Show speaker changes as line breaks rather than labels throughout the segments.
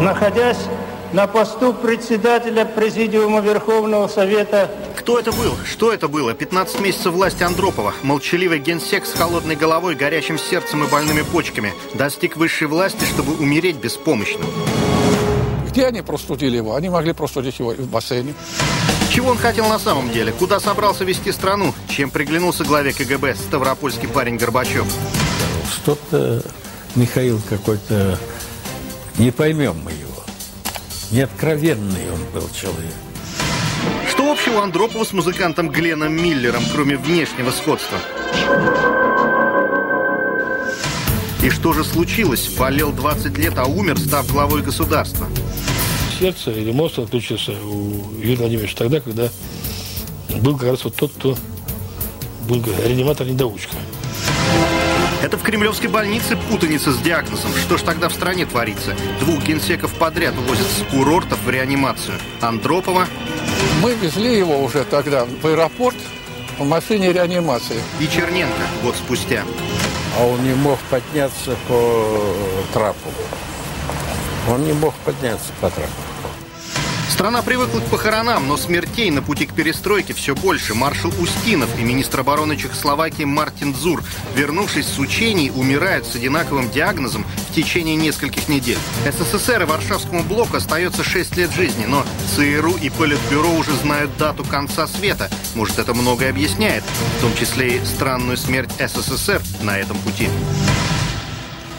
находясь на посту председателя Президиума Верховного Совета.
Кто это был? Что это было? 15 месяцев власти Андропова. Молчаливый генсек с холодной головой, горячим сердцем и больными почками. Достиг высшей власти, чтобы умереть беспомощным.
Где они простудили его? Они могли простудить его в бассейне.
Чего он хотел на самом деле? Куда собрался вести страну? Чем приглянулся главе КГБ ставропольский парень Горбачев?
Что-то Михаил какой-то... Не поймем мы его. Неоткровенный он был человек.
Что общего Андропова с музыкантом Гленом Миллером, кроме внешнего сходства? И что же случилось? Болел 20 лет, а умер, став главой государства.
Сердце или мозг отключился у Юрия Владимировича тогда, когда был как раз вот тот, кто был реаниматор-недоучка.
Это в кремлевской больнице путаница с диагнозом. Что ж тогда в стране творится? Двух генсеков подряд увозят с курортов в реанимацию. Андропова.
Мы везли его уже тогда в аэропорт в машине реанимации.
И Черненко год спустя.
А он не мог подняться по трапу. Он не мог подняться по трапу.
Страна привыкла к похоронам, но смертей на пути к перестройке все больше. Маршал Устинов и министр обороны Чехословакии Мартин Зур, вернувшись с учений, умирают с одинаковым диагнозом в течение нескольких недель. СССР и Варшавскому блоку остается 6 лет жизни, но ЦРУ и Политбюро уже знают дату конца света. Может, это многое объясняет, в том числе и странную смерть СССР на этом пути.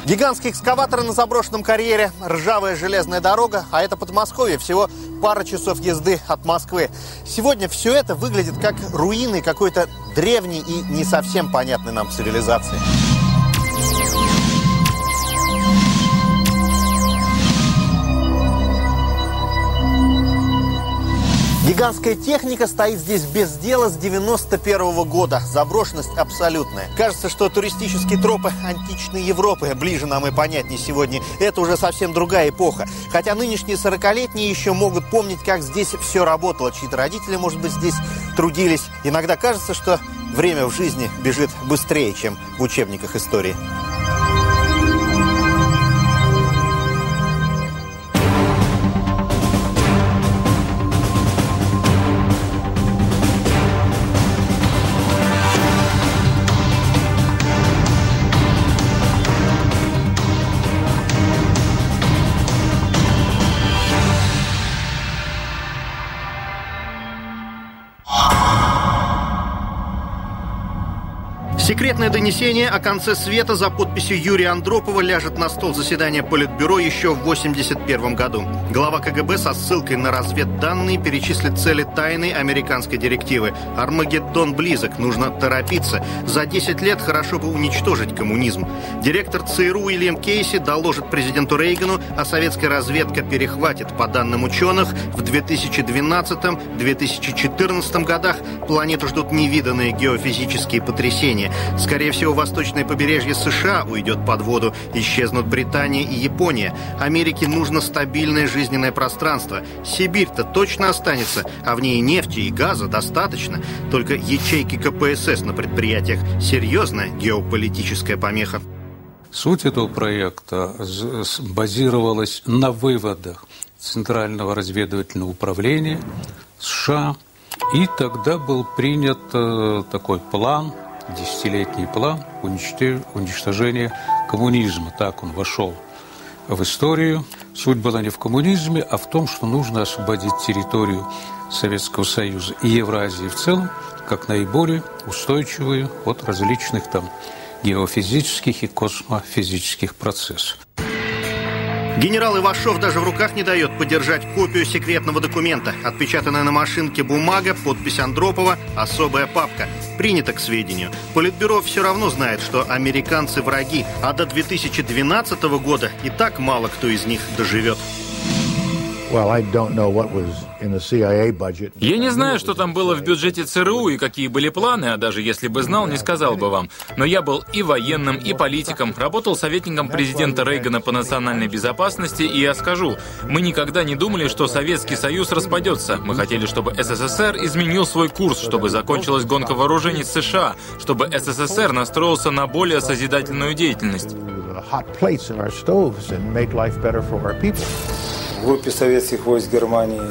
Гигантские экскаваторы на заброшенном карьере, ржавая железная дорога, а это Подмосковье, всего пара часов езды от Москвы. Сегодня все это выглядит как руины какой-то древней и не совсем понятной нам цивилизации. Гигантская техника стоит здесь без дела с 91 -го года. Заброшенность абсолютная. Кажется, что туристические тропы античной Европы ближе нам и понятнее сегодня. Это уже совсем другая эпоха. Хотя нынешние 40-летние еще могут помнить, как здесь все работало. Чьи-то родители, может быть, здесь трудились. Иногда кажется, что время в жизни бежит быстрее, чем в учебниках истории. Секретное донесение о конце света за подписью Юрия Андропова ляжет на стол заседания Политбюро еще в 1981 году. Глава КГБ со ссылкой на разведданные перечислит цели тайной американской директивы. Армагеддон близок, нужно торопиться. За 10 лет хорошо бы уничтожить коммунизм. Директор ЦРУ Уильям Кейси доложит президенту Рейгану, а советская разведка перехватит. По данным ученых, в 2012-2014 годах планету ждут невиданные геофизические потрясения. Скорее всего, восточное побережье США уйдет под воду, исчезнут Британия и Япония. Америке нужно стабильное жизненное пространство. Сибирь-то точно останется, а в ней нефти и газа достаточно. Только ячейки КПСС на предприятиях – серьезная геополитическая помеха.
Суть этого проекта базировалась на выводах Центрального разведывательного управления США. И тогда был принят э, такой план – десятилетний план уничтожения коммунизма. Так он вошел в историю. Суть была не в коммунизме, а в том, что нужно освободить территорию Советского Союза и Евразии в целом, как наиболее устойчивую от различных там геофизических и космофизических процессов.
Генерал Ивашов даже в руках не дает подержать копию секретного документа. Отпечатанная на машинке бумага, подпись Андропова, особая папка. Принято к сведению. Политбюро все равно знает, что американцы враги, а до 2012 года и так мало кто из них доживет.
Я не знаю, что там было в бюджете ЦРУ и какие были планы, а даже если бы знал, не сказал бы вам. Но я был и военным, и политиком, работал советником президента Рейгана по национальной безопасности, и я скажу, мы никогда не думали, что Советский Союз распадется. Мы хотели, чтобы СССР изменил свой курс, чтобы закончилась гонка вооружений с США, чтобы СССР настроился на более созидательную деятельность.
В группе советских войск Германии,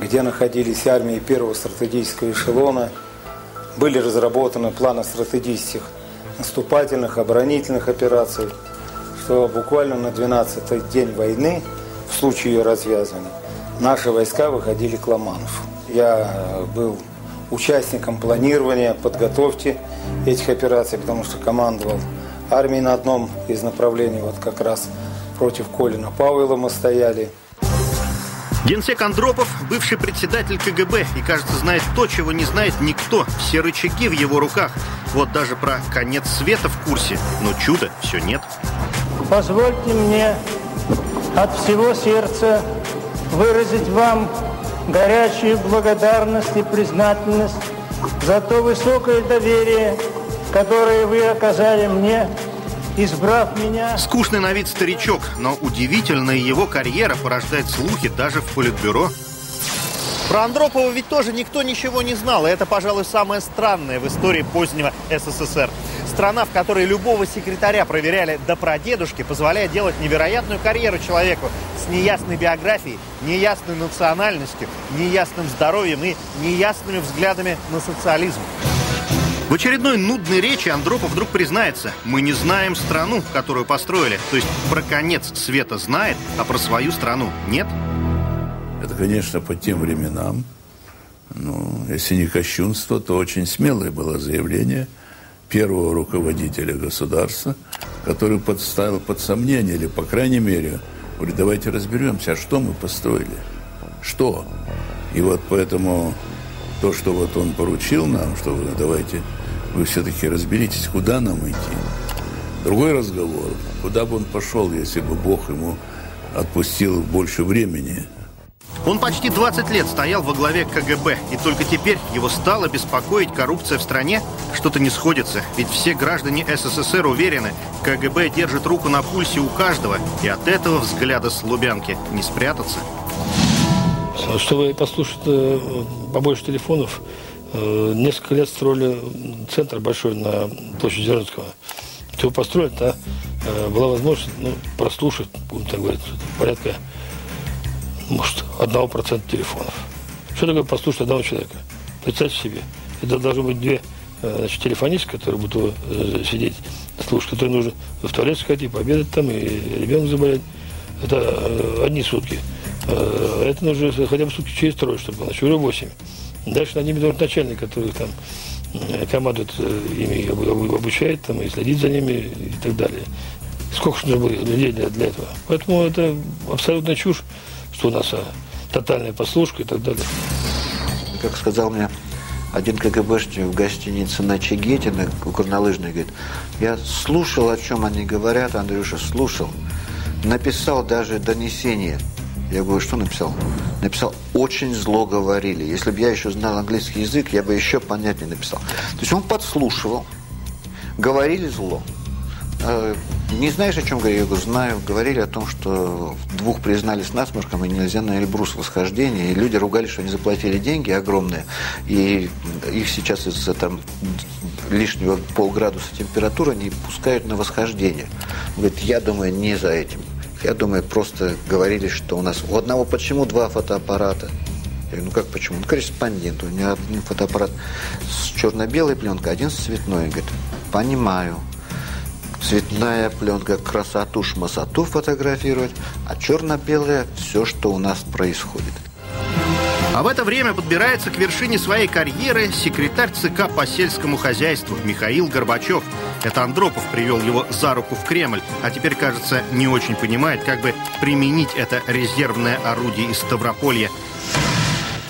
где находились армии первого стратегического эшелона, были разработаны планы стратегических наступательных, оборонительных операций, что буквально на 12-й день войны, в случае ее развязывания, наши войска выходили к Ла-Маншу. Я был участником планирования, подготовки этих операций, потому что командовал армией на одном из направлений, вот как раз против Колина Пауэлла мы стояли.
Генсек Андропов – бывший председатель КГБ и, кажется, знает то, чего не знает никто. Все рычаги в его руках. Вот даже про конец света в курсе. Но чуда все нет.
Позвольте мне от всего сердца выразить вам горячую благодарность и признательность за то высокое доверие, которое вы оказали мне избрав меня...
Скучный на вид старичок, но удивительная его карьера порождает слухи даже в Политбюро. Про Андропова ведь тоже никто ничего не знал, и это, пожалуй, самое странное в истории позднего СССР. Страна, в которой любого секретаря проверяли до прадедушки, позволяет делать невероятную карьеру человеку с неясной биографией, неясной национальностью, неясным здоровьем и неясными взглядами на социализм. В очередной нудной речи Андропов вдруг признается, мы не знаем страну, которую построили. То есть про конец света знает, а про свою страну нет?
Это, конечно, по тем временам, ну, если не кощунство, то очень смелое было заявление первого руководителя государства, который подставил под сомнение, или, по крайней мере, говорит, давайте разберемся, а что мы построили? Что? И вот поэтому то, что вот он поручил нам, что давайте вы все-таки разберитесь, куда нам идти. Другой разговор, куда бы он пошел, если бы Бог ему отпустил больше времени.
Он почти 20 лет стоял во главе КГБ, и только теперь его стало беспокоить коррупция в стране. Что-то не сходится, ведь все граждане СССР уверены, КГБ держит руку на пульсе у каждого, и от этого взгляда с Лубянки не спрятаться.
Чтобы послушать э, побольше телефонов, несколько лет строили центр большой на площади Зеленского. Его построить, да, э, была возможность ну, прослушать, будем так говорить, порядка, может, одного процента телефонов. Что такое послушать одного человека? Представьте себе. Это должно быть две значит, телефонистки, которые будут сидеть, слушать, которые нужно в туалет сходить, пообедать там, и ребенок заболеть. Это одни сутки. Э, это нужно хотя бы сутки через трое, чтобы было, значит, уже 8. Дальше над ними должен начальник, который там э, командует э, ими, обучает там, и следит за ними и так далее. Сколько же нужно было людей для, для этого? Поэтому это абсолютно чушь, что у нас а, тотальная послушка и так далее.
Как сказал мне один КГБшник в гостинице на Чигете, на горнолыжной, говорит, я слушал, о чем они говорят, Андрюша, слушал. Написал даже донесение – я говорю, что написал? Написал, очень зло говорили. Если бы я еще знал английский язык, я бы еще понятнее написал. То есть он подслушивал, говорили зло. А, не знаешь, о чем говорю? Я говорю, знаю. Говорили о том, что двух признали с насморком, и нельзя на Эльбрус восхождение. И люди ругались, что они заплатили деньги огромные, и их сейчас из-за там лишнего полградуса температуры не пускают на восхождение. Говорит, я думаю, не за этим. Я думаю, просто говорили, что у нас у одного почему два фотоаппарата. Я говорю, ну как почему? Ну, корреспондент. У меня один фотоаппарат с черно-белой пленкой, один с цветной. Говорит, понимаю. Цветная пленка красоту, шмасоту фотографировать, а черно-белая все, что у нас происходит.
А в это время подбирается к вершине своей карьеры секретарь ЦК по сельскому хозяйству Михаил Горбачев. Это Андропов привел его за руку в Кремль, а теперь, кажется, не очень понимает, как бы применить это резервное орудие из Ставрополья.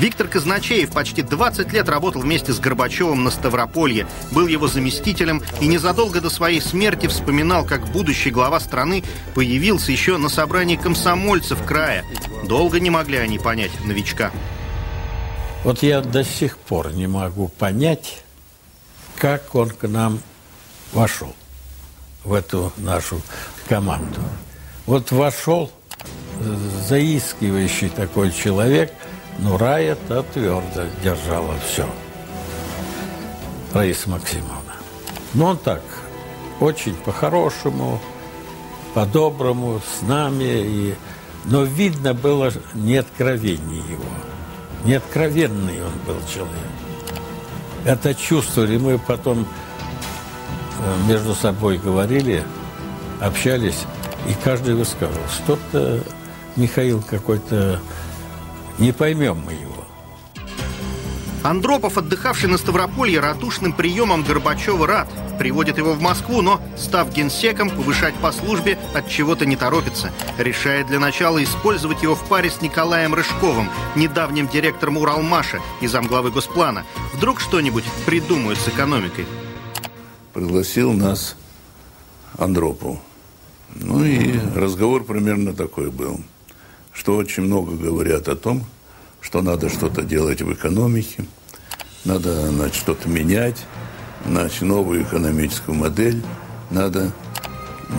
Виктор Казначеев почти 20 лет работал вместе с Горбачевым на Ставрополье, был его заместителем и незадолго до своей смерти вспоминал, как будущий глава страны появился еще на собрании комсомольцев края. Долго не могли они понять новичка.
Вот я до сих пор не могу понять, как он к нам вошел в эту нашу команду. Вот вошел заискивающий такой человек, но Рая-то твердо держала все. Раиса Максимовна. Ну, он так, очень по-хорошему, по-доброму с нами. И... Но видно было неоткровение его. Неоткровенный он был человек. Это чувствовали. Мы потом между собой говорили, общались, и каждый высказывал. Что-то Михаил какой-то... Не поймем мы его.
Андропов, отдыхавший на Ставрополье, ратушным приемом Горбачева рад. Приводит его в Москву, но, став генсеком, повышать по службе от чего-то не торопится. Решает для начала использовать его в паре с Николаем Рыжковым, недавним директором Уралмаша и замглавы Госплана. Вдруг что-нибудь придумают с экономикой.
Пригласил нас Андропов. Ну и разговор примерно такой был, что очень много говорят о том, что надо что-то делать в экономике, надо значит, что-то менять, значит, новую экономическую модель, надо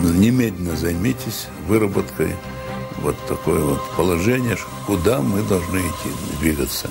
ну, немедленно займитесь выработкой вот такое вот положение, куда мы должны идти, двигаться.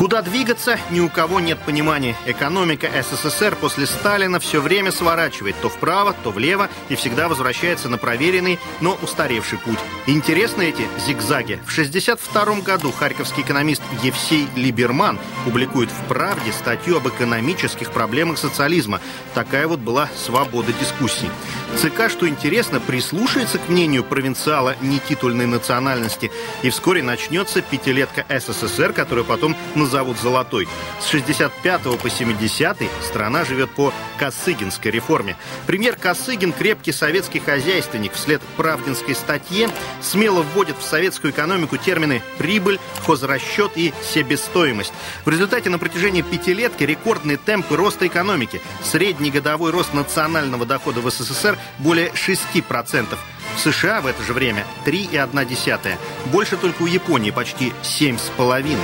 Куда двигаться, ни у кого нет понимания. Экономика СССР после Сталина все время сворачивает то вправо, то влево и всегда возвращается на проверенный, но устаревший путь. Интересны эти зигзаги. В 1962 году харьковский экономист Евсей Либерман публикует в «Правде» статью об экономических проблемах социализма. Такая вот была свобода дискуссий. ЦК, что интересно, прислушается к мнению провинциала нетитульной национальности, и вскоре начнется пятилетка СССР, которую потом назовут «золотой». С 65 по 70 страна живет по Косыгинской реформе. Премьер Косыгин, крепкий советский хозяйственник, вслед правдинской статье смело вводит в советскую экономику термины «прибыль», «хозрасчет» и «себестоимость». В результате на протяжении пятилетки рекордные темпы роста экономики. Средний годовой рост национального дохода в СССР более 6%. В США в это же время 3,1. Больше только у Японии почти 7,5.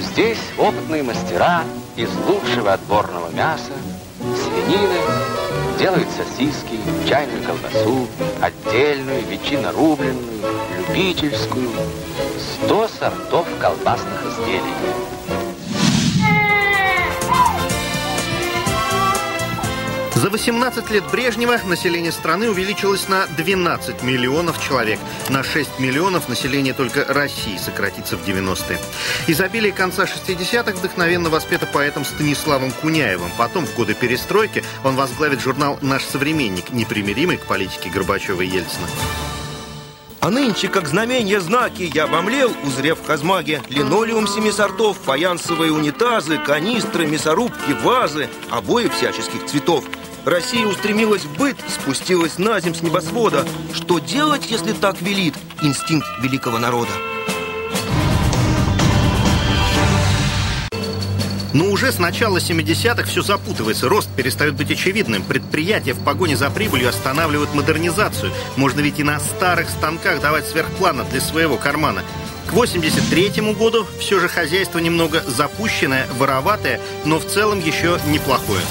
Здесь опытные мастера из лучшего отборного мяса, свинины, делают сосиски, чайную колбасу, отдельную, ветчину рубленную, любительскую, сто сортов колбасных изделий.
За 18 лет Брежнева население страны увеличилось на 12 миллионов человек. На 6 миллионов население только России сократится в 90-е. Изобилие конца 60-х вдохновенно воспето поэтом Станиславом Куняевым. Потом, в годы перестройки, он возглавит журнал «Наш современник», непримиримый к политике Горбачева и Ельцина.
А нынче, как знамения знаки, я обомлел, узрев в Казмаге линолеум семи сортов, фаянсовые унитазы, канистры, мясорубки, вазы, обои всяческих цветов. Россия устремилась в быт, спустилась на земь с небосвода. Что делать, если так велит инстинкт великого народа?
Но уже с начала 70-х все запутывается, рост перестает быть очевидным. Предприятия в погоне за прибылью останавливают модернизацию. Можно ведь и на старых станках давать сверхплана для своего кармана. К 83 году все же хозяйство немного запущенное, вороватое, но в целом еще неплохое.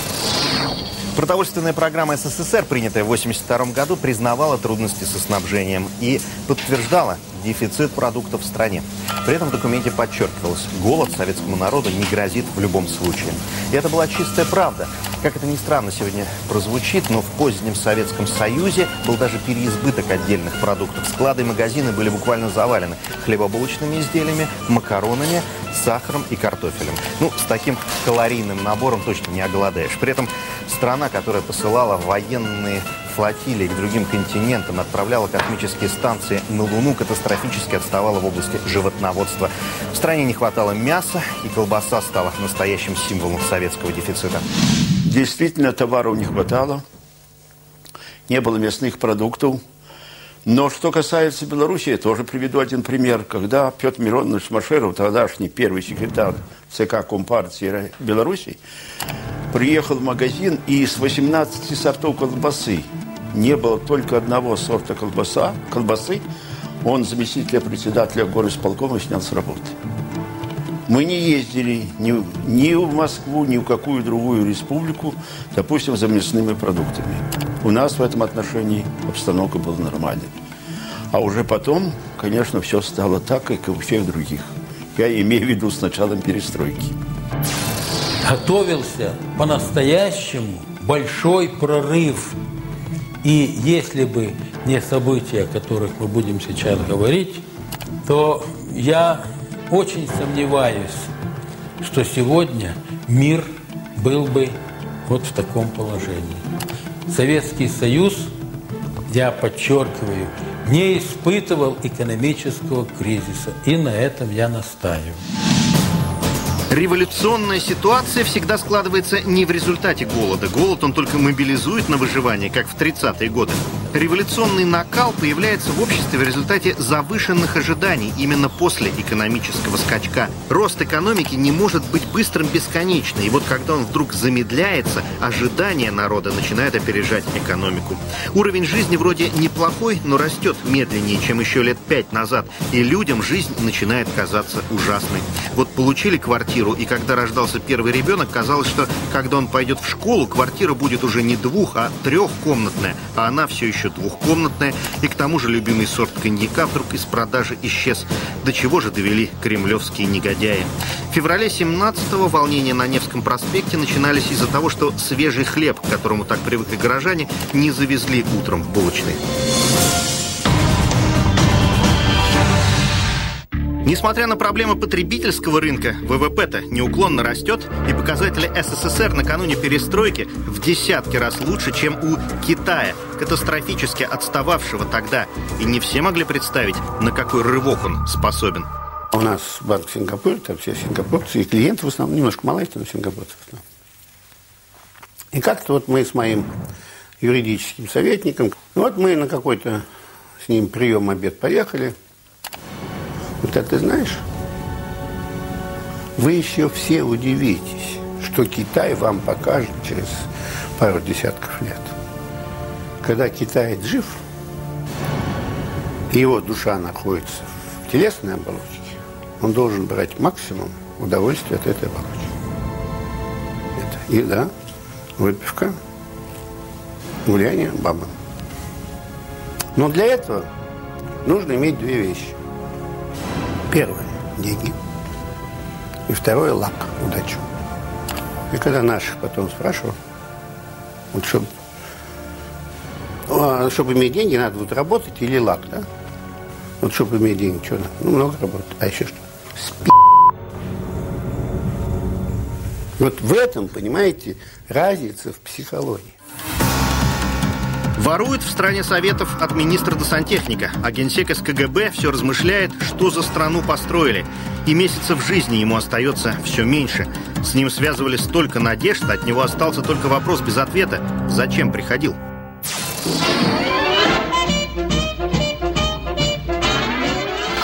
Продовольственная программа СССР, принятая в 1982 году, признавала трудности со снабжением и подтверждала дефицит продуктов в стране. При этом в документе подчеркивалось, голод советскому народу не грозит в любом случае. И это была чистая правда. Как это ни странно сегодня прозвучит, но в позднем Советском Союзе был даже переизбыток отдельных продуктов. Склады и магазины были буквально завалены хлебобулочными изделиями, макаронами, сахаром и картофелем. Ну, с таким калорийным набором точно не оголодаешь. При этом страна, которая посылала военные флотилии к другим континентам, отправляла космические станции на Луну, катастрофически отставала в области животноводства. В стране не хватало мяса, и колбаса стала настоящим символом советского дефицита.
Действительно, товаров не хватало, не было мясных продуктов. Но что касается Беларуси, я тоже приведу один пример. Когда Петр Миронович Машеров, тогдашний первый секретарь ЦК Компартии Беларуси, приехал в магазин и из 18 сортов колбасы не было только одного сорта колбаса, колбасы, он заместителя председателя горосполкома снял с работы. Мы не ездили ни, ни в Москву, ни в какую другую республику, допустим, за мясными продуктами. У нас в этом отношении обстановка была нормальной. А уже потом, конечно, все стало так, как и у всех других. Я имею в виду с началом перестройки.
Готовился по-настоящему большой прорыв. И если бы не события, о которых мы будем сейчас говорить, то я очень сомневаюсь, что сегодня мир был бы вот в таком положении. Советский Союз, я подчеркиваю, не испытывал экономического кризиса. И на этом я настаиваю.
Революционная ситуация всегда складывается не в результате голода. Голод он только мобилизует на выживание, как в 30-е годы. Революционный накал появляется в обществе в результате завышенных ожиданий именно после экономического скачка. Рост экономики не может быть быстрым бесконечно. И вот когда он вдруг замедляется, ожидания народа начинают опережать экономику. Уровень жизни вроде неплохой, но растет медленнее, чем еще лет пять назад. И людям жизнь начинает казаться ужасной. Вот получили квартиру, и когда рождался первый ребенок, казалось, что когда он пойдет в школу, квартира будет уже не двух, а трехкомнатная, а она все еще двухкомнатная, и к тому же любимый сорт коньяка вдруг из продажи исчез. До чего же довели кремлевские негодяи? В феврале 17-го волнения на Невском проспекте начинались из-за того, что свежий хлеб, к которому так привыкли горожане, не завезли утром в булочные. Несмотря на проблемы потребительского рынка, ВВП-то неуклонно растет, и показатели СССР накануне перестройки в десятки раз лучше, чем у Китая, катастрофически отстававшего тогда. И не все могли представить, на какой рывок он способен.
У нас банк Сингапур, там все сингапурцы, и клиенты в основном, немножко малайцы, но сингапурцы в основном. И как-то вот мы с моим юридическим советником, ну вот мы на какой-то с ним прием, обед поехали – это ты знаешь, вы еще все удивитесь, что Китай вам покажет через пару десятков лет. Когда китаец жив, и его душа находится в телесной оболочке, он должен брать максимум удовольствия от этой оболочки. Это еда, выпивка, гуляние, баба. Но для этого нужно иметь две вещи. Первое – деньги. И второе – лак, удачу. И когда наших потом спрашивал, вот чтобы, а, чтобы иметь деньги, надо вот работать или лак, да? Вот чтобы иметь деньги, что надо? Ну, много работать. А еще что? Спи. Вот в этом, понимаете, разница в психологии.
Ворует в стране Советов от министра до сантехника, а генсек из КГБ все размышляет, что за страну построили. И месяцев жизни ему остается все меньше. С ним связывали столько надежд, от него остался только вопрос без ответа. Зачем приходил?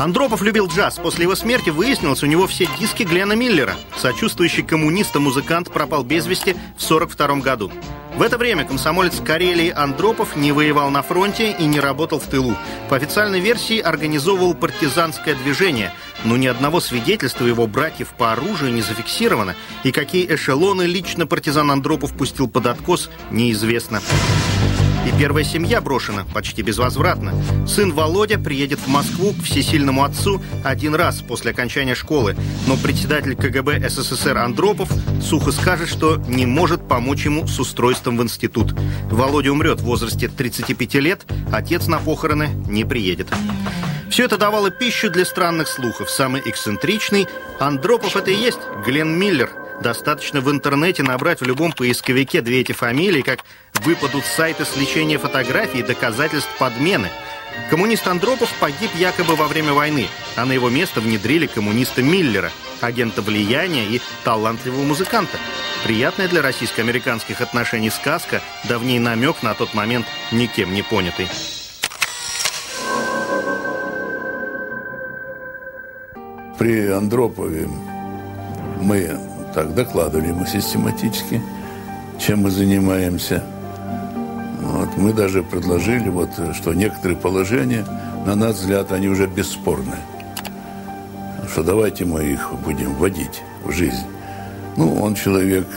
Андропов любил джаз. После его смерти выяснилось у него все диски Глена Миллера. Сочувствующий коммуниста музыкант пропал без вести в 1942 году. В это время комсомолец Карелии Андропов не воевал на фронте и не работал в тылу. По официальной версии организовывал партизанское движение, но ни одного свидетельства его братьев по оружию не зафиксировано, и какие эшелоны лично партизан Андропов пустил под откос, неизвестно. И первая семья брошена почти безвозвратно. Сын Володя приедет в Москву к всесильному отцу один раз после окончания школы, но председатель КГБ СССР Андропов сухо скажет, что не может помочь ему с устройством в институт. Володя умрет в возрасте 35 лет, отец на похороны не приедет. Все это давало пищу для странных слухов. Самый эксцентричный Андропов это и есть Глен Миллер – Достаточно в интернете набрать в любом поисковике две эти фамилии, как выпадут сайты с лечения фотографий и доказательств подмены. Коммунист Андропов погиб якобы во время войны, а на его место внедрили коммуниста Миллера, агента влияния и талантливого музыканта. Приятная для российско-американских отношений сказка, давний намек на тот момент никем не понятый.
При Андропове мы так докладывали мы систематически, чем мы занимаемся. Вот, мы даже предложили, вот, что некоторые положения, на наш взгляд, они уже бесспорны. Что давайте мы их будем вводить в жизнь. Ну, он человек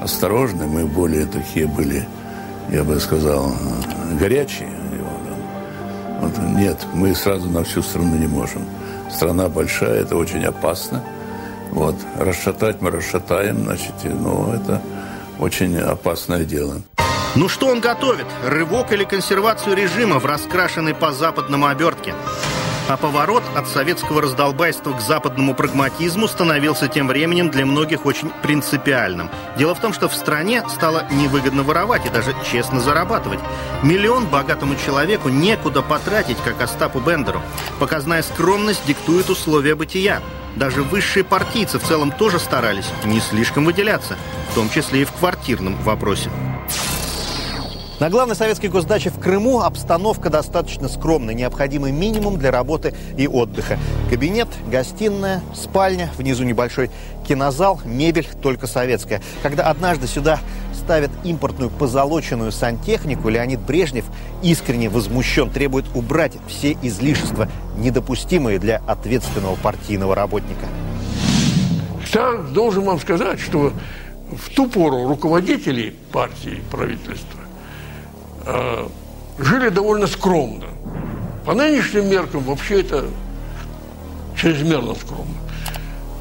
осторожный, мы более такие были, я бы сказал, горячие. Вот, нет, мы сразу на всю страну не можем. Страна большая, это очень опасно. Вот. Расшатать мы расшатаем, значит, ну, это очень опасное дело.
Ну что он готовит? Рывок или консервацию режима в раскрашенной по-западному обертке? А поворот от советского раздолбайства к западному прагматизму становился тем временем для многих очень принципиальным. Дело в том, что в стране стало невыгодно воровать и даже честно зарабатывать. Миллион богатому человеку некуда потратить, как Остапу Бендеру. Показная скромность диктует условия бытия. Даже высшие партийцы в целом тоже старались не слишком выделяться, в том числе и в квартирном вопросе. На главной советской госдаче в Крыму обстановка достаточно скромная, необходимый минимум для работы и отдыха. Кабинет, гостиная, спальня, внизу небольшой кинозал, мебель только советская. Когда однажды сюда ставят импортную позолоченную сантехнику, Леонид Брежнев искренне возмущен, требует убрать все излишества, недопустимые для ответственного партийного работника.
Я должен вам сказать, что в ту пору руководители партии, правительства э, жили довольно скромно. По нынешним меркам вообще это чрезмерно скромно.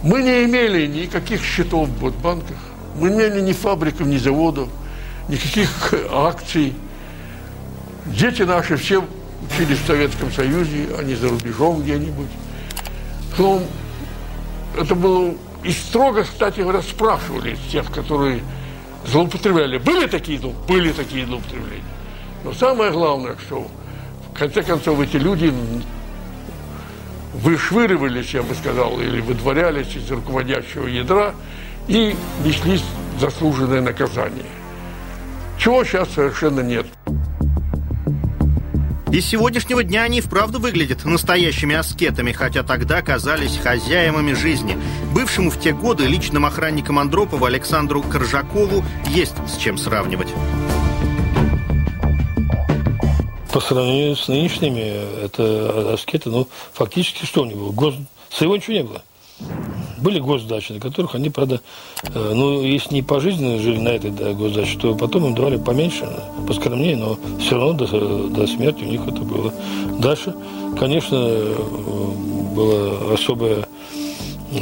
Мы не имели никаких счетов в банках, мы не имели ни фабриков, ни заводов, никаких акций. Дети наши все учились в Советском Союзе, а не за рубежом где-нибудь. Но это было... И строго, кстати говоря, спрашивали тех, которые злоупотребляли. Были такие, были такие злоупотребления. Но самое главное, что в конце концов эти люди вышвыривались, я бы сказал, или выдворялись из руководящего ядра и несли заслуженное наказание. Чего сейчас совершенно нет.
И с сегодняшнего дня они вправду выглядят настоящими аскетами, хотя тогда казались хозяевами жизни. Бывшему в те годы личным охранником Андропова Александру Коржакову есть с чем сравнивать.
Сравнению с нынешними, это аскеты, ну, фактически что у него? Гос... Своего ничего не было. Были госдачи, на которых они, правда, э, ну, если не пожизненно жили на этой да, госдаче, то потом им давали поменьше, поскромнее, но все равно до, до смерти у них это было. Дальше, конечно, э, была особая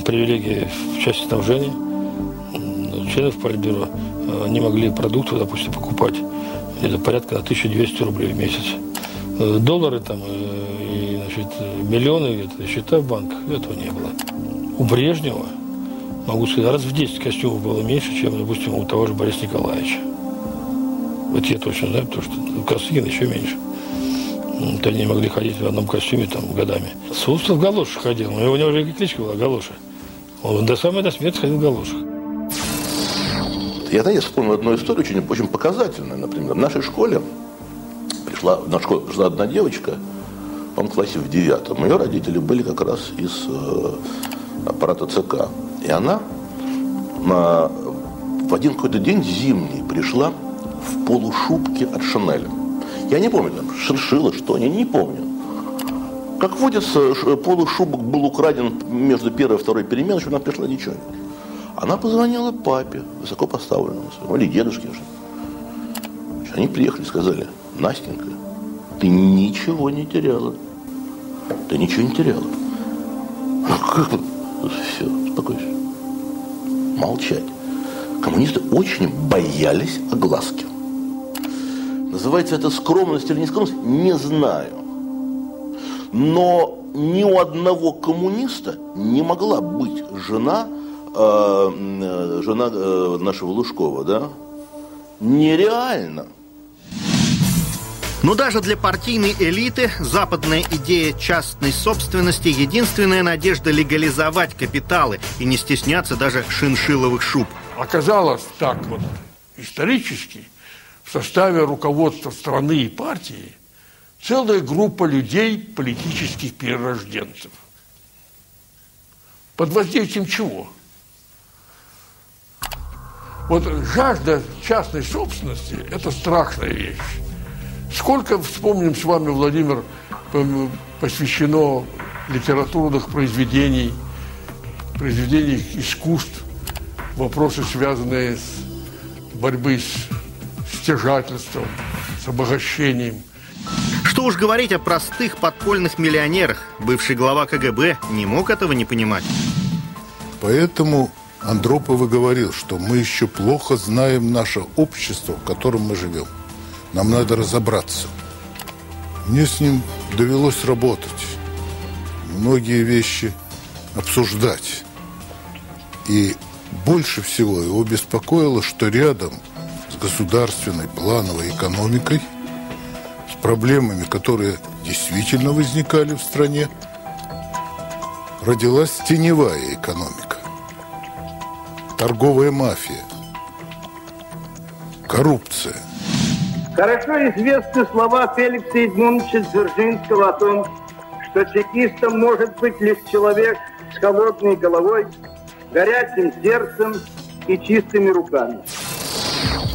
привилегия в части снабжения членов Политбюро. Они могли продукты, допустим, покупать это порядка на 1200 рублей в месяц. Э, доллары там э, и значит, миллионы где-то, счета в банках, этого не было. У Брежнева, могу сказать, раз в 10 костюмов было меньше, чем, допустим, у того же Бориса Николаевича. Вот я точно знаю, потому что у Косыгина еще меньше. То они могли ходить в одном костюме там годами. Суслов в галошах ходил, у него уже кличка была галоша. Он до самой до смерти ходил в галошах.
Я, знаете, вспомнил одну историю, очень, очень показательную. Например, в нашей школе пришла, в нашу школу пришла одна девочка, по в классе в девятом. Ее родители были как раз из э, аппарата ЦК. И она на, в один какой-то день зимний пришла в полушубке от Шанеля. Я не помню, там, шершила, что, я не помню. Как водится, полушубок был украден между первой и второй переменой, что она пришла ничего. Она позвонила папе, высоко поставленному своему, или дедушке. Они приехали, сказали, Настенька, ты ничего не теряла. Ты ничего не теряла. Ну, как Все, успокойся. Молчать. Коммунисты очень боялись огласки. Называется это скромность или не не знаю. Но ни у одного коммуниста не могла быть жена э, жена э, нашего Лужкова, да, нереально.
Но даже для партийной элиты западная идея частной собственности – единственная надежда легализовать капиталы и не стесняться даже шиншиловых шуб.
Оказалось так вот исторически, в составе руководства страны и партии целая группа людей, политических перерожденцев. Под воздействием чего? Вот жажда частной собственности – это страшная вещь. Сколько, вспомним с вами, Владимир, посвящено литературных произведений, произведений искусств, вопросы, связанные с борьбой с стяжательством, с обогащением –
Что уж говорить о простых подпольных миллионерах. Бывший глава КГБ не мог этого не понимать.
Поэтому Андропов и говорил, что мы еще плохо знаем наше общество, в котором мы живем. Нам надо разобраться. Мне с ним довелось работать, многие вещи обсуждать. И больше всего его беспокоило, что рядом с государственной плановой экономикой, с проблемами, которые действительно возникали в стране, родилась теневая экономика, торговая мафия, коррупция.
Хорошо известны слова Феликса Едмуновича Дзержинского о том, что чекистом может быть лишь человек с холодной головой, горячим сердцем и чистыми руками.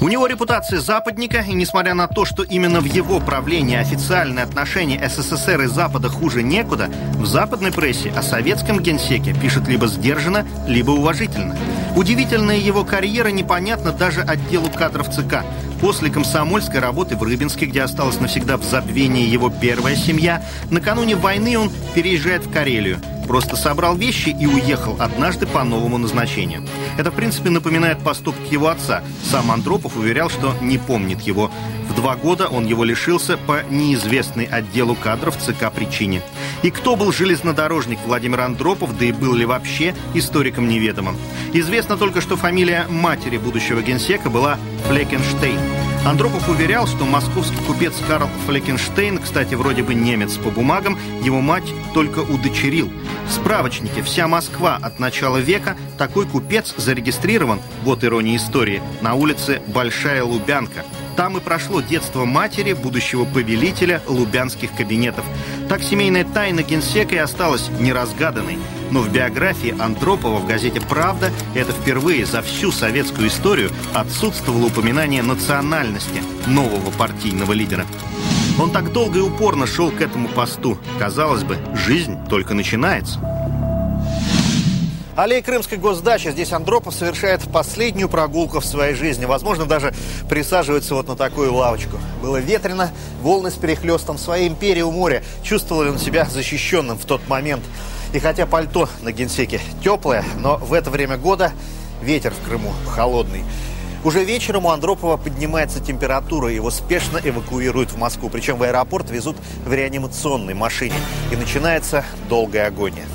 У него репутация западника, и несмотря на то, что именно в его правлении официальные отношения СССР и Запада хуже некуда, в западной прессе о советском генсеке пишут либо сдержанно, либо уважительно. Удивительная его карьера непонятна даже отделу кадров ЦК. После комсомольской работы в Рыбинске, где осталась навсегда в забвении его первая семья, накануне войны он переезжает в Карелию. Просто собрал вещи и уехал однажды по новому назначению. Это, в принципе, напоминает поступок его отца. Сам Андропов уверял, что не помнит его. В два года он его лишился по неизвестной отделу кадров ЦК причине. И кто был железнодорожник Владимир Андропов, да и был ли вообще, историкам неведомо. Известно только, что фамилия матери будущего генсека была Флекенштейн. Андропов уверял, что московский купец Карл Флекенштейн, кстати, вроде бы немец по бумагам, его мать только удочерил. В справочнике «Вся Москва от начала века» такой купец зарегистрирован, вот ирония истории, на улице Большая Лубянка. Там и прошло детство матери, будущего повелителя лубянских кабинетов. Так семейная тайна генсека и осталась неразгаданной. Но в биографии Андропова в газете «Правда» это впервые за всю советскую историю отсутствовало упоминание национальности нового партийного лидера. Он так долго и упорно шел к этому посту. Казалось бы, жизнь только начинается. Аллея Крымской госдачи. Здесь Андропов совершает последнюю прогулку в своей жизни. Возможно, даже присаживается вот на такую лавочку. Было ветрено, волны с перехлестом. Своей империи у моря чувствовал он себя защищенным в тот момент. И хотя пальто на генсеке теплое, но в это время года ветер в Крыму холодный. Уже вечером у Андропова поднимается температура, его спешно эвакуируют в Москву. Причем в аэропорт везут в реанимационной машине. И начинается долгая агония.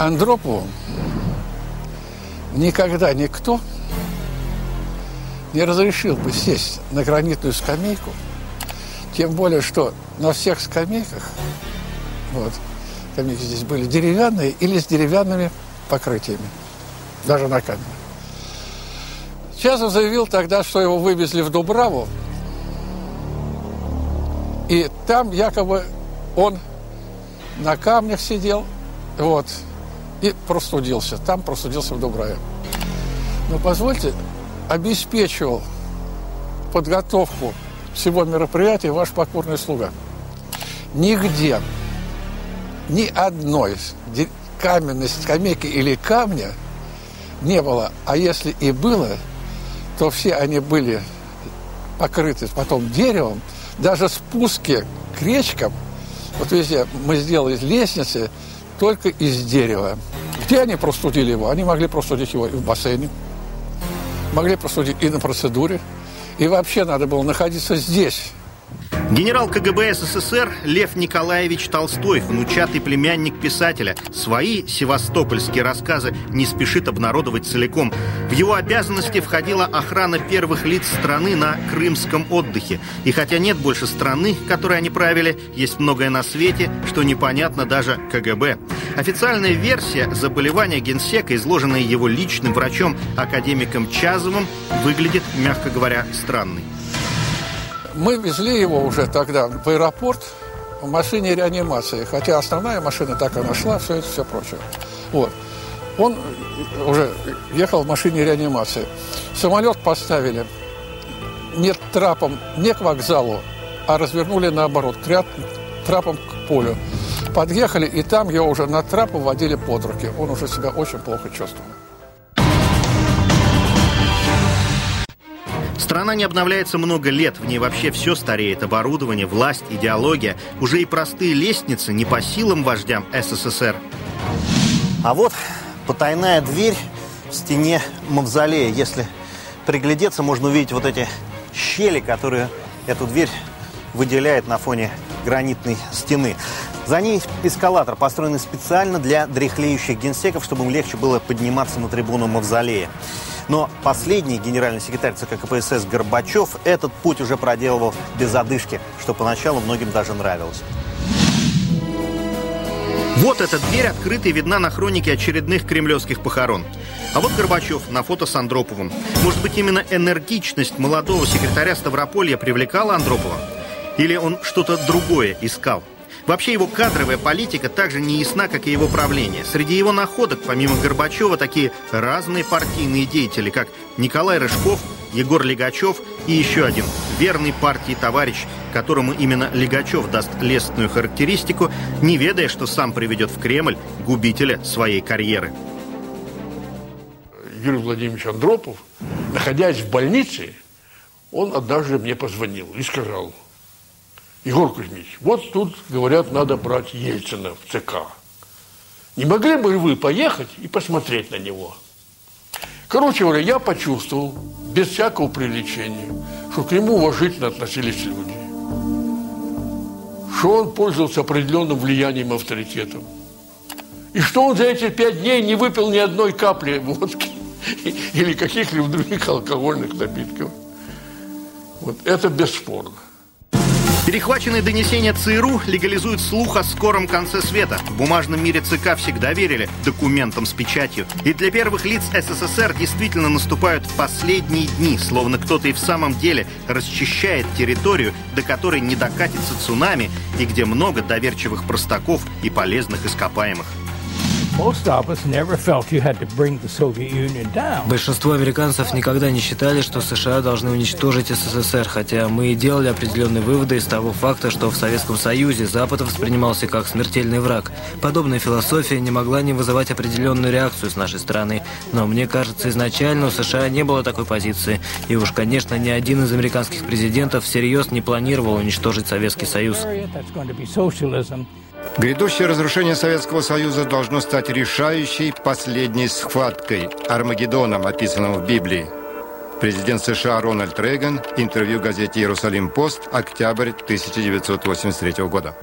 Андропову никогда никто не разрешил бы сесть на гранитную скамейку, тем более, что на всех скамейках, вот, скамейки здесь были деревянные или с деревянными покрытиями, даже на камере. Чазов заявил тогда, что его вывезли в Дубраву, и там якобы он на камнях сидел, вот, и простудился. Там простудился в Дубраве. Но позвольте, обеспечивал подготовку всего мероприятия ваш покорный слуга. Нигде, ни одной каменной скамейки или камня не было. А если и было, то все они были покрыты потом деревом. Даже спуски к речкам, вот везде мы сделали лестницы только из дерева. Где они простудили его? Они могли простудить его и в бассейне, могли простудить и на процедуре. И вообще надо было находиться здесь,
Генерал КГБ СССР Лев Николаевич Толстой, внучатый племянник писателя, свои севастопольские рассказы не спешит обнародовать целиком. В его обязанности входила охрана первых лиц страны на крымском отдыхе. И хотя нет больше страны, которой они правили, есть многое на свете, что непонятно даже КГБ. Официальная версия заболевания генсека, изложенная его личным врачом, академиком Чазовым, выглядит, мягко говоря, странной.
Мы везли его уже тогда в аэропорт в машине реанимации, хотя основная машина так и нашла, все это, все прочее. Вот. Он уже ехал в машине реанимации. Самолет поставили не трапом, не к вокзалу, а развернули наоборот, тряп, трапом к полю. Подъехали, и там его уже на трапу водили под руки. Он уже себя очень плохо чувствовал.
Страна не обновляется много лет, в ней вообще все стареет. Оборудование, власть, идеология. Уже и простые лестницы не по силам вождям СССР.
А вот потайная дверь в стене мавзолея. Если приглядеться, можно увидеть вот эти щели, которые эту дверь выделяет на фоне гранитной стены. За ней эскалатор, построенный специально для дряхлеющих генсеков, чтобы им легче было подниматься на трибуну Мавзолея. Но последний генеральный секретарь ЦК КПСС Горбачев этот путь уже проделывал без одышки, что поначалу многим даже нравилось.
Вот эта дверь открыта и видна на хронике очередных кремлевских похорон. А вот Горбачев на фото с Андроповым. Может быть, именно энергичность молодого секретаря Ставрополья привлекала Андропова? Или он что-то другое искал? Вообще его кадровая политика также не ясна, как и его правление. Среди его находок, помимо Горбачева, такие разные партийные деятели, как Николай Рыжков, Егор Легачев и еще один верный партии товарищ, которому именно Легачев даст лестную характеристику, не ведая, что сам приведет в Кремль губителя своей карьеры.
Юрий Владимирович Андропов, находясь в больнице, он однажды мне позвонил и сказал, Егор Кузьмич, вот тут, говорят, надо брать Ельцина в ЦК. Не могли бы вы поехать и посмотреть на него? Короче говоря, я почувствовал, без всякого привлечения, что к нему уважительно относились люди. Что он пользовался определенным влиянием и авторитетом. И что он за эти пять дней не выпил ни одной капли водки или каких-либо других алкогольных напитков. Вот это бесспорно.
Перехваченные донесения ЦРУ легализуют слух о скором конце света. В бумажном мире ЦК всегда верили документам с печатью. И для первых лиц СССР действительно наступают последние дни, словно кто-то и в самом деле расчищает территорию, до которой не докатится цунами и где много доверчивых простаков и полезных ископаемых.
Большинство американцев никогда не считали, что США должны уничтожить СССР, хотя мы и делали определенные выводы из того факта, что в Советском Союзе Запад воспринимался как смертельный враг. Подобная философия не могла не вызывать определенную реакцию с нашей стороны, но мне кажется, изначально у США не было такой позиции, и уж, конечно, ни один из американских президентов всерьез не планировал уничтожить Советский Союз.
Грядущее разрушение Советского Союза должно стать решающей последней схваткой, Армагеддоном, описанным в Библии. Президент США Рональд Рейган, интервью газете «Иерусалим-Пост», октябрь 1983 года.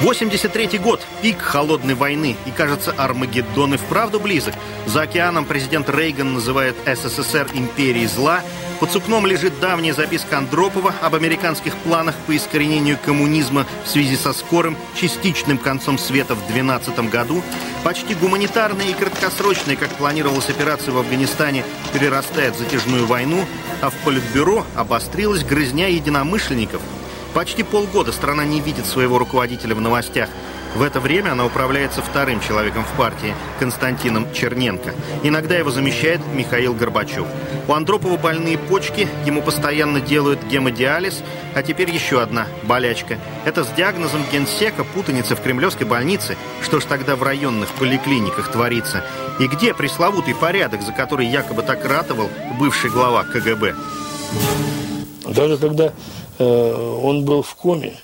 83 год, пик холодной войны, и, кажется, Армагеддон и вправду близок. За океаном президент Рейган называет СССР империей зла. Под сукном лежит давняя записка Андропова об американских планах по искоренению коммунизма в связи со скорым частичным концом света в 2012 году. Почти гуманитарная и краткосрочная, как планировалась операция в Афганистане, перерастает в затяжную войну, а в Политбюро обострилась грызня единомышленников – Почти полгода страна не видит своего руководителя в новостях. В это время она управляется вторым человеком в партии, Константином Черненко. Иногда его замещает Михаил Горбачев. У Андропова больные почки, ему постоянно делают гемодиализ, а теперь еще одна болячка. Это с диагнозом генсека путаница в кремлевской больнице. Что ж тогда в районных поликлиниках творится? И где пресловутый порядок, за который якобы так ратовал бывший глава КГБ?
Даже когда он был в коме,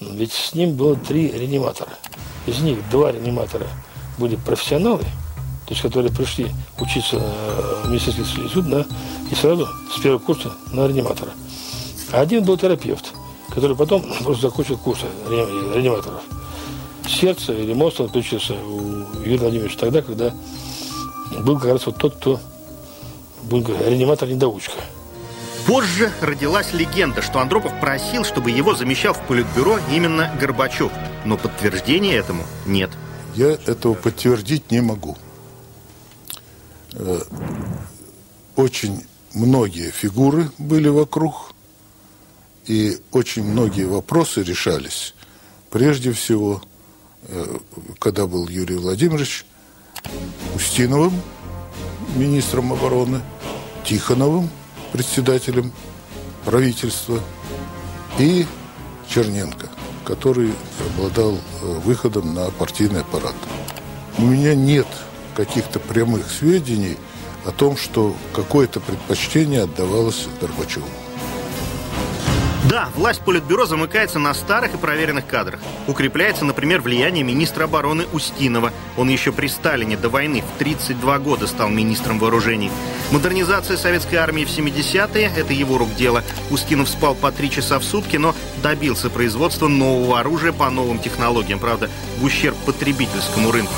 ведь с ним было три реаниматора. Из них два реаниматора были профессионалы, то есть которые пришли учиться э, в медицинский институт на, и сразу с первого курса на реаниматора. А один был терапевт, который потом просто закончил курс реаниматоров. Сердце или мозг он отключился у Юрия Владимировича тогда, когда был как раз вот тот, кто, говорить, реаниматор-недоучка.
Позже родилась легенда, что Андропов просил, чтобы его замещал в Политбюро именно Горбачев. Но подтверждения этому нет.
Я этого подтвердить не могу. Э, очень многие фигуры были вокруг, и очень многие вопросы решались. Прежде всего, э, когда был Юрий Владимирович Устиновым, министром обороны, Тихоновым, председателем правительства, и Черненко, который обладал э, выходом на партийный аппарат. У меня нет каких-то прямых сведений о том, что какое-то предпочтение отдавалось Горбачеву.
Да, власть Политбюро замыкается на старых и проверенных кадрах. Укрепляется, например, влияние министра обороны Устинова. Он еще при Сталине до войны в 32 года стал министром вооружений. Модернизация советской армии в 70-е – это его рук дело. Устинов спал по три часа в сутки, но добился производства нового оружия по новым технологиям, правда, в ущерб потребительскому рынку.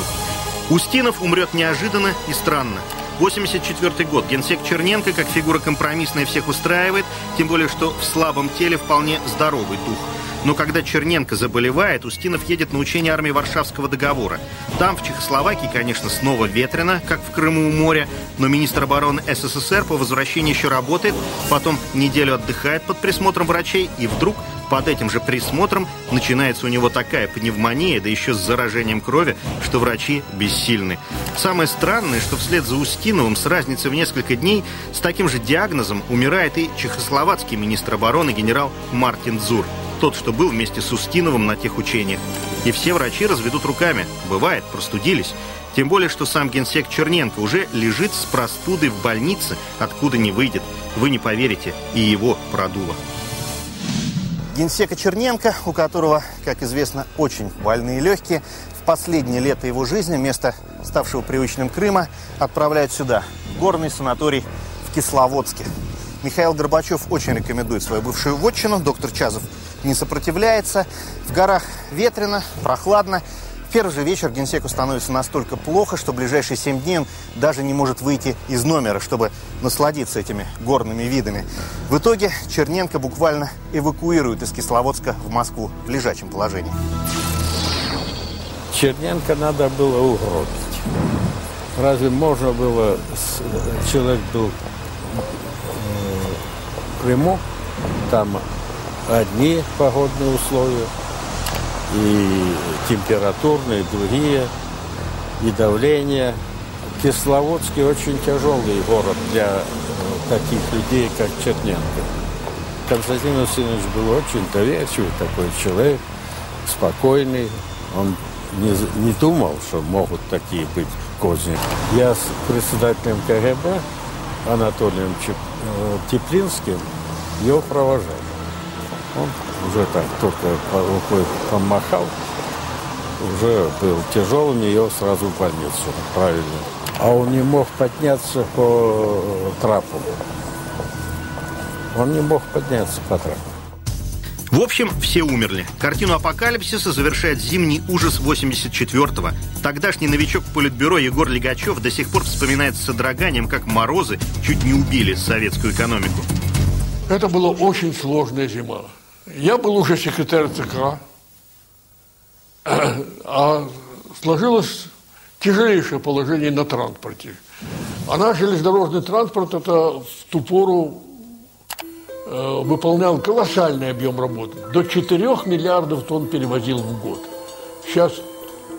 Устинов умрет неожиданно и странно. 84 год. Генсек Черненко, как фигура компромиссная, всех устраивает, тем более, что в слабом теле вполне здоровый дух. Но когда Черненко заболевает, Устинов едет на учение армии Варшавского договора. Там, в Чехословакии, конечно, снова ветрено, как в Крыму у моря, но министр обороны СССР по возвращении еще работает, потом неделю отдыхает под присмотром врачей, и вдруг под этим же присмотром начинается у него такая пневмония, да еще с заражением крови, что врачи бессильны. Самое странное, что вслед за Устиновым с разницей в несколько дней с таким же диагнозом умирает и чехословацкий министр обороны генерал Мартин Зур. Тот, что был вместе с Устиновым на тех учениях. И все врачи разведут руками. Бывает, простудились. Тем более, что сам генсек Черненко уже лежит с простудой в больнице, откуда не выйдет. Вы не поверите, и его продуло
генсека Черненко, у которого, как известно, очень больные легкие, в последнее лето его жизни вместо ставшего привычным Крыма отправляют сюда, в горный санаторий в Кисловодске. Михаил Горбачев очень рекомендует свою бывшую вотчину. Доктор Чазов не сопротивляется. В горах ветрено, прохладно первый же вечер генсеку становится настолько плохо, что в ближайшие семь дней он даже не может выйти из номера, чтобы насладиться этими горными видами. В итоге Черненко буквально эвакуируют из Кисловодска в Москву в лежачем положении.
Черненко надо было угробить. Разве можно было... Человек был в Крыму, там одни погодные условия, и температурные, другие, и давление. Кисловодский очень тяжелый город для э, таких людей, как Черненко. Константин Васильевич был очень доверчивый такой человек, спокойный. Он не, не думал, что могут такие быть козни. Я с председателем КГБ Анатолием э, Теплинским его провожал. Он уже так только рукой помахал, уже был тяжелым, ее сразу в больницу правильно. А он не мог подняться по трапу. Он не мог подняться по трапу.
В общем, все умерли. Картину апокалипсиса завершает зимний ужас 84-го. Тогдашний новичок Политбюро Егор Легачев до сих пор вспоминает с содроганием, как морозы чуть не убили советскую экономику.
Это была очень сложная зима. Я был уже секретарь ЦК, а сложилось тяжелейшее положение на транспорте. А наш железнодорожный транспорт это в ту пору э, выполнял колоссальный объем работы. До 4 миллиардов тонн перевозил в год. Сейчас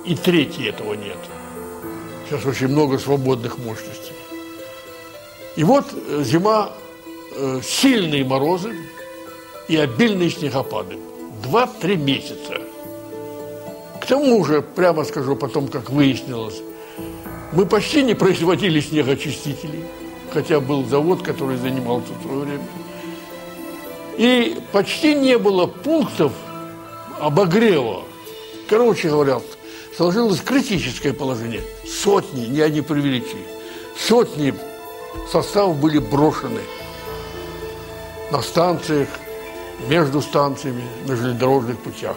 и трети этого нет. Сейчас очень много свободных мощностей. И вот зима, э, сильные морозы, и обильные снегопады. Два-три месяца. К тому же, прямо скажу потом, как выяснилось, мы почти не производили снегочистителей, хотя был завод, который занимался в свое время. И почти не было пунктов обогрева. Короче говоря, сложилось критическое положение. Сотни, я не преувеличиваю, сотни составов были брошены на станциях, между станциями, на железнодорожных путях.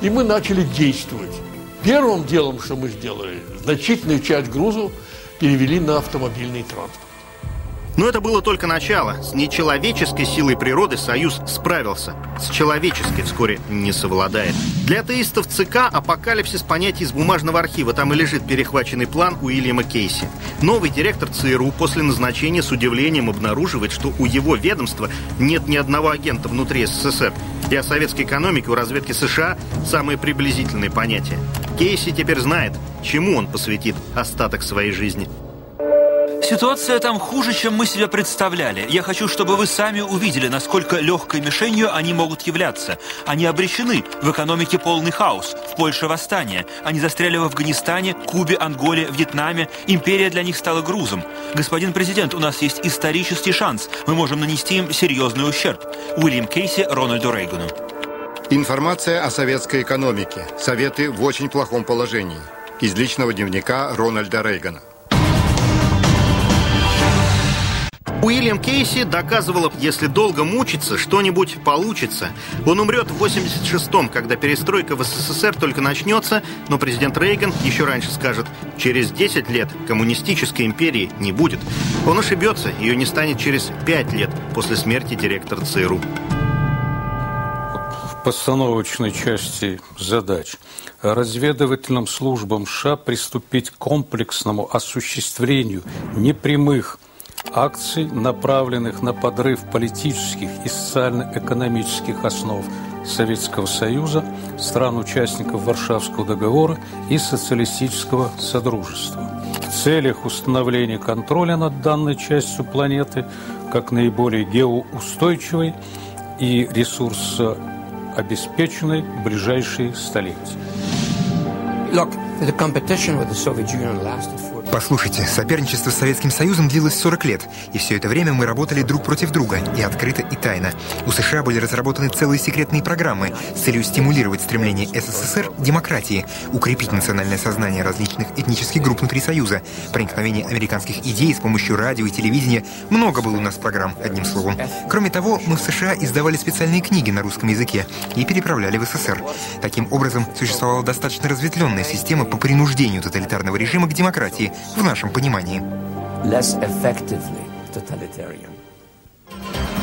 И мы начали действовать. Первым делом, что мы сделали, значительную часть грузов перевели на автомобильный транспорт.
Но это было только начало. С нечеловеческой силой природы Союз справился. С человеческой вскоре не совладает. Для атеистов ЦК апокалипсис понятие из бумажного архива. Там и лежит перехваченный план Уильяма Кейси. Новый директор ЦРУ после назначения с удивлением обнаруживает, что у его ведомства нет ни одного агента внутри СССР. И о советской экономике у разведки США самые приблизительные понятия. Кейси теперь знает, чему он посвятит остаток своей жизни.
Ситуация там хуже, чем мы себе представляли. Я хочу, чтобы вы сами увидели, насколько легкой мишенью они могут являться. Они обречены. В экономике полный хаос. В Польше восстание. Они застряли в Афганистане, Кубе, Анголе, Вьетнаме. Империя для них стала грузом. Господин президент, у нас есть исторический шанс. Мы можем нанести им серьезный ущерб. Уильям Кейси Рональду Рейгану.
Информация о советской экономике. Советы в очень плохом положении. Из личного дневника Рональда Рейгана.
Уильям Кейси доказывал, если долго мучиться, что-нибудь получится. Он умрет в 86-м, когда перестройка в СССР только начнется, но президент Рейган еще раньше скажет, через 10 лет коммунистической империи не будет. Он ошибется, ее не станет через 5 лет после смерти директора ЦРУ.
В постановочной части задач разведывательным службам США приступить к комплексному осуществлению непрямых акций, направленных на подрыв политических и социально-экономических основ Советского Союза, стран-участников Варшавского договора и социалистического содружества. В целях установления контроля над данной частью планеты как наиболее геоустойчивой и ресурсообеспеченной в ближайшие столетия.
Look, the competition with the Soviet Union lasted
Послушайте, соперничество с Советским Союзом длилось 40 лет, и все это время мы работали друг против друга, и открыто, и тайно. У США были разработаны целые секретные программы с целью стимулировать стремление СССР к демократии, укрепить национальное сознание различных этнических групп внутри Союза, проникновение американских идей с помощью радио и телевидения. Много было у нас программ, одним словом. Кроме того, мы в США издавали специальные книги на русском языке и переправляли в СССР. Таким образом, существовала достаточно разветвленная система по принуждению тоталитарного режима к демократии, в нашем понимании.
Less.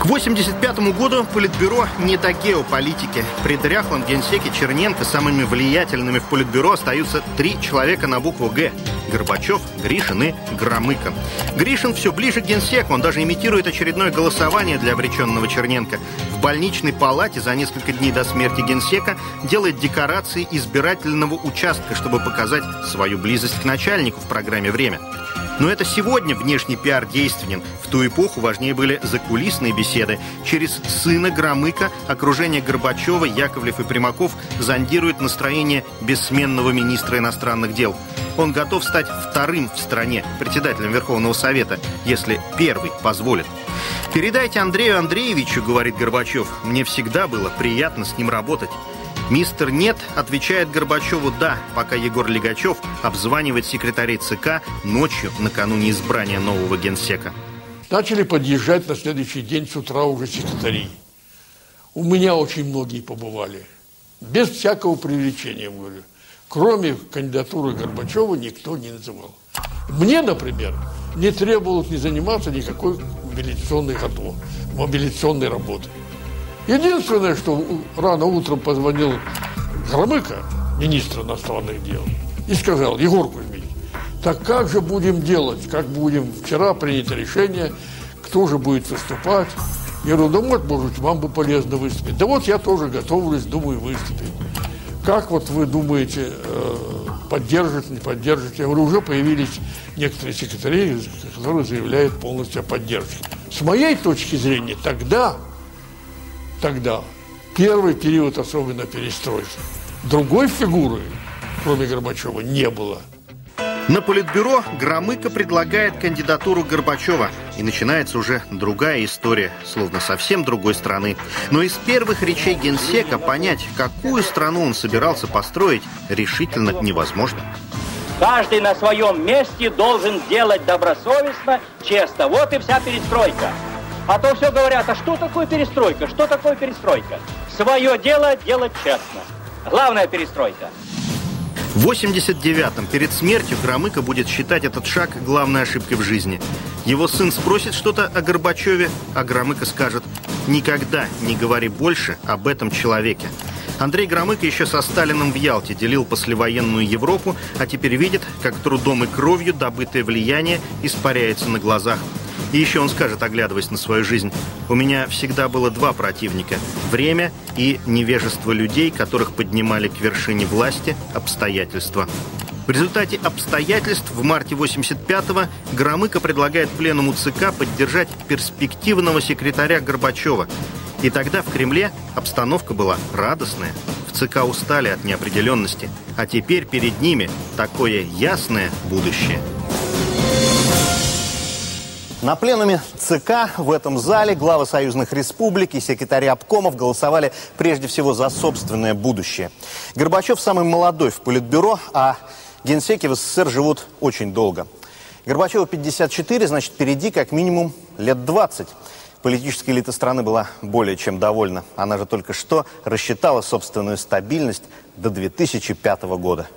К 1985 году Политбюро не до геополитики. При дряхлом генсеке Черненко самыми влиятельными в Политбюро остаются три человека на букву «Г». Горбачев, Гришин и Громыко. Гришин все ближе к генсеку, он даже имитирует очередное голосование для обреченного Черненко. В больничной палате за несколько дней до смерти генсека делает декорации избирательного участка, чтобы показать свою близость к начальнику в программе «Время». Но это сегодня внешний пиар действенен. В ту эпоху важнее были закулисные беседы. Через сына Громыка окружение Горбачева, Яковлев и Примаков зондирует настроение бессменного министра иностранных дел. Он готов стать вторым в стране председателем Верховного Совета, если первый позволит. «Передайте Андрею Андреевичу, — говорит Горбачев, — мне всегда было приятно с ним работать. Мистер «Нет» отвечает Горбачеву «да», пока Егор Легачев обзванивает секретарей ЦК ночью накануне избрания нового генсека.
Начали подъезжать на следующий день с утра уже секретари. У меня очень многие побывали. Без всякого привлечения, говорю. Кроме кандидатуры Горбачева никто не называл. Мне, например, не требовалось не заниматься никакой мобилизационной, мобилизационной работой. Единственное, что рано утром позвонил Громыко, министр иностранных дел, и сказал, Егор Кузьмич, так как же будем делать, как будем, вчера принято решение, кто же будет выступать. Я говорю, да вот, может, вам бы полезно выступить. Да вот я тоже готовлюсь, думаю, выступить. Как вот вы думаете, э, поддержит, не поддержит? Я говорю, уже появились некоторые секретари, которые заявляют полностью о поддержке. С моей точки зрения, тогда тогда. Первый период особенно перестройки. Другой фигуры, кроме Горбачева, не было.
На Политбюро Громыко предлагает кандидатуру Горбачева. И начинается уже другая история, словно совсем другой страны. Но из первых речей генсека понять, какую страну он собирался построить, решительно невозможно.
Каждый на своем месте должен делать добросовестно, честно. Вот и вся перестройка. А то все говорят, а что такое перестройка? Что такое перестройка? Свое дело делать честно. Главная перестройка.
В 89-м, перед смертью, Громыко будет считать этот шаг главной ошибкой в жизни. Его сын спросит что-то о Горбачеве, а Громыко скажет «Никогда не говори больше об этом человеке». Андрей Громыко еще со Сталиным в Ялте делил послевоенную Европу, а теперь видит, как трудом и кровью добытое влияние испаряется на глазах. И еще он скажет, оглядываясь на свою жизнь, «У меня всегда было два противника – время и невежество людей, которых поднимали к вершине власти обстоятельства».
В результате обстоятельств в марте 85-го Громыко предлагает пленуму ЦК поддержать перспективного секретаря Горбачева. И тогда в Кремле обстановка была радостная. В ЦК устали от неопределенности. А теперь перед ними такое ясное будущее.
На пленуме ЦК в этом зале главы союзных республик и секретари обкомов голосовали прежде всего за собственное будущее. Горбачев самый молодой в Политбюро, а генсеки в СССР живут очень долго. Горбачеву 54, значит, впереди как минимум лет 20. Политическая элита страны была более чем довольна. Она же только что рассчитала собственную стабильность до 2005 года.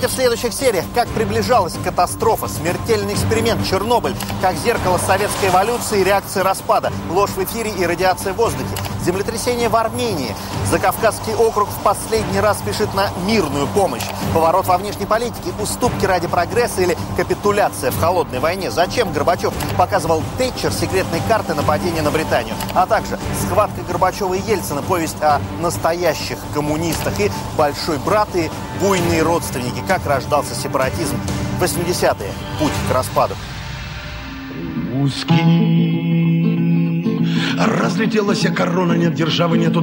Смотрите в следующих сериях, как приближалась катастрофа, смертельный эксперимент, Чернобыль, как зеркало советской эволюции и реакции распада, ложь в эфире и радиация в воздухе, землетрясение в Армении, Закавказский округ в последний раз спешит на мирную помощь, поворот во внешней политике, уступки ради прогресса или капитуляция в холодной войне. Зачем Горбачев показывал Тэтчер секретные карты нападения на Британию, а также схватка Горбачева и Ельцина, повесть о настоящих коммунистах и большой брат и буйные родственники, как рождался сепаратизм. 80-е. Путь к распаду.
Узкий. Разлетелась корона, нет державы, нету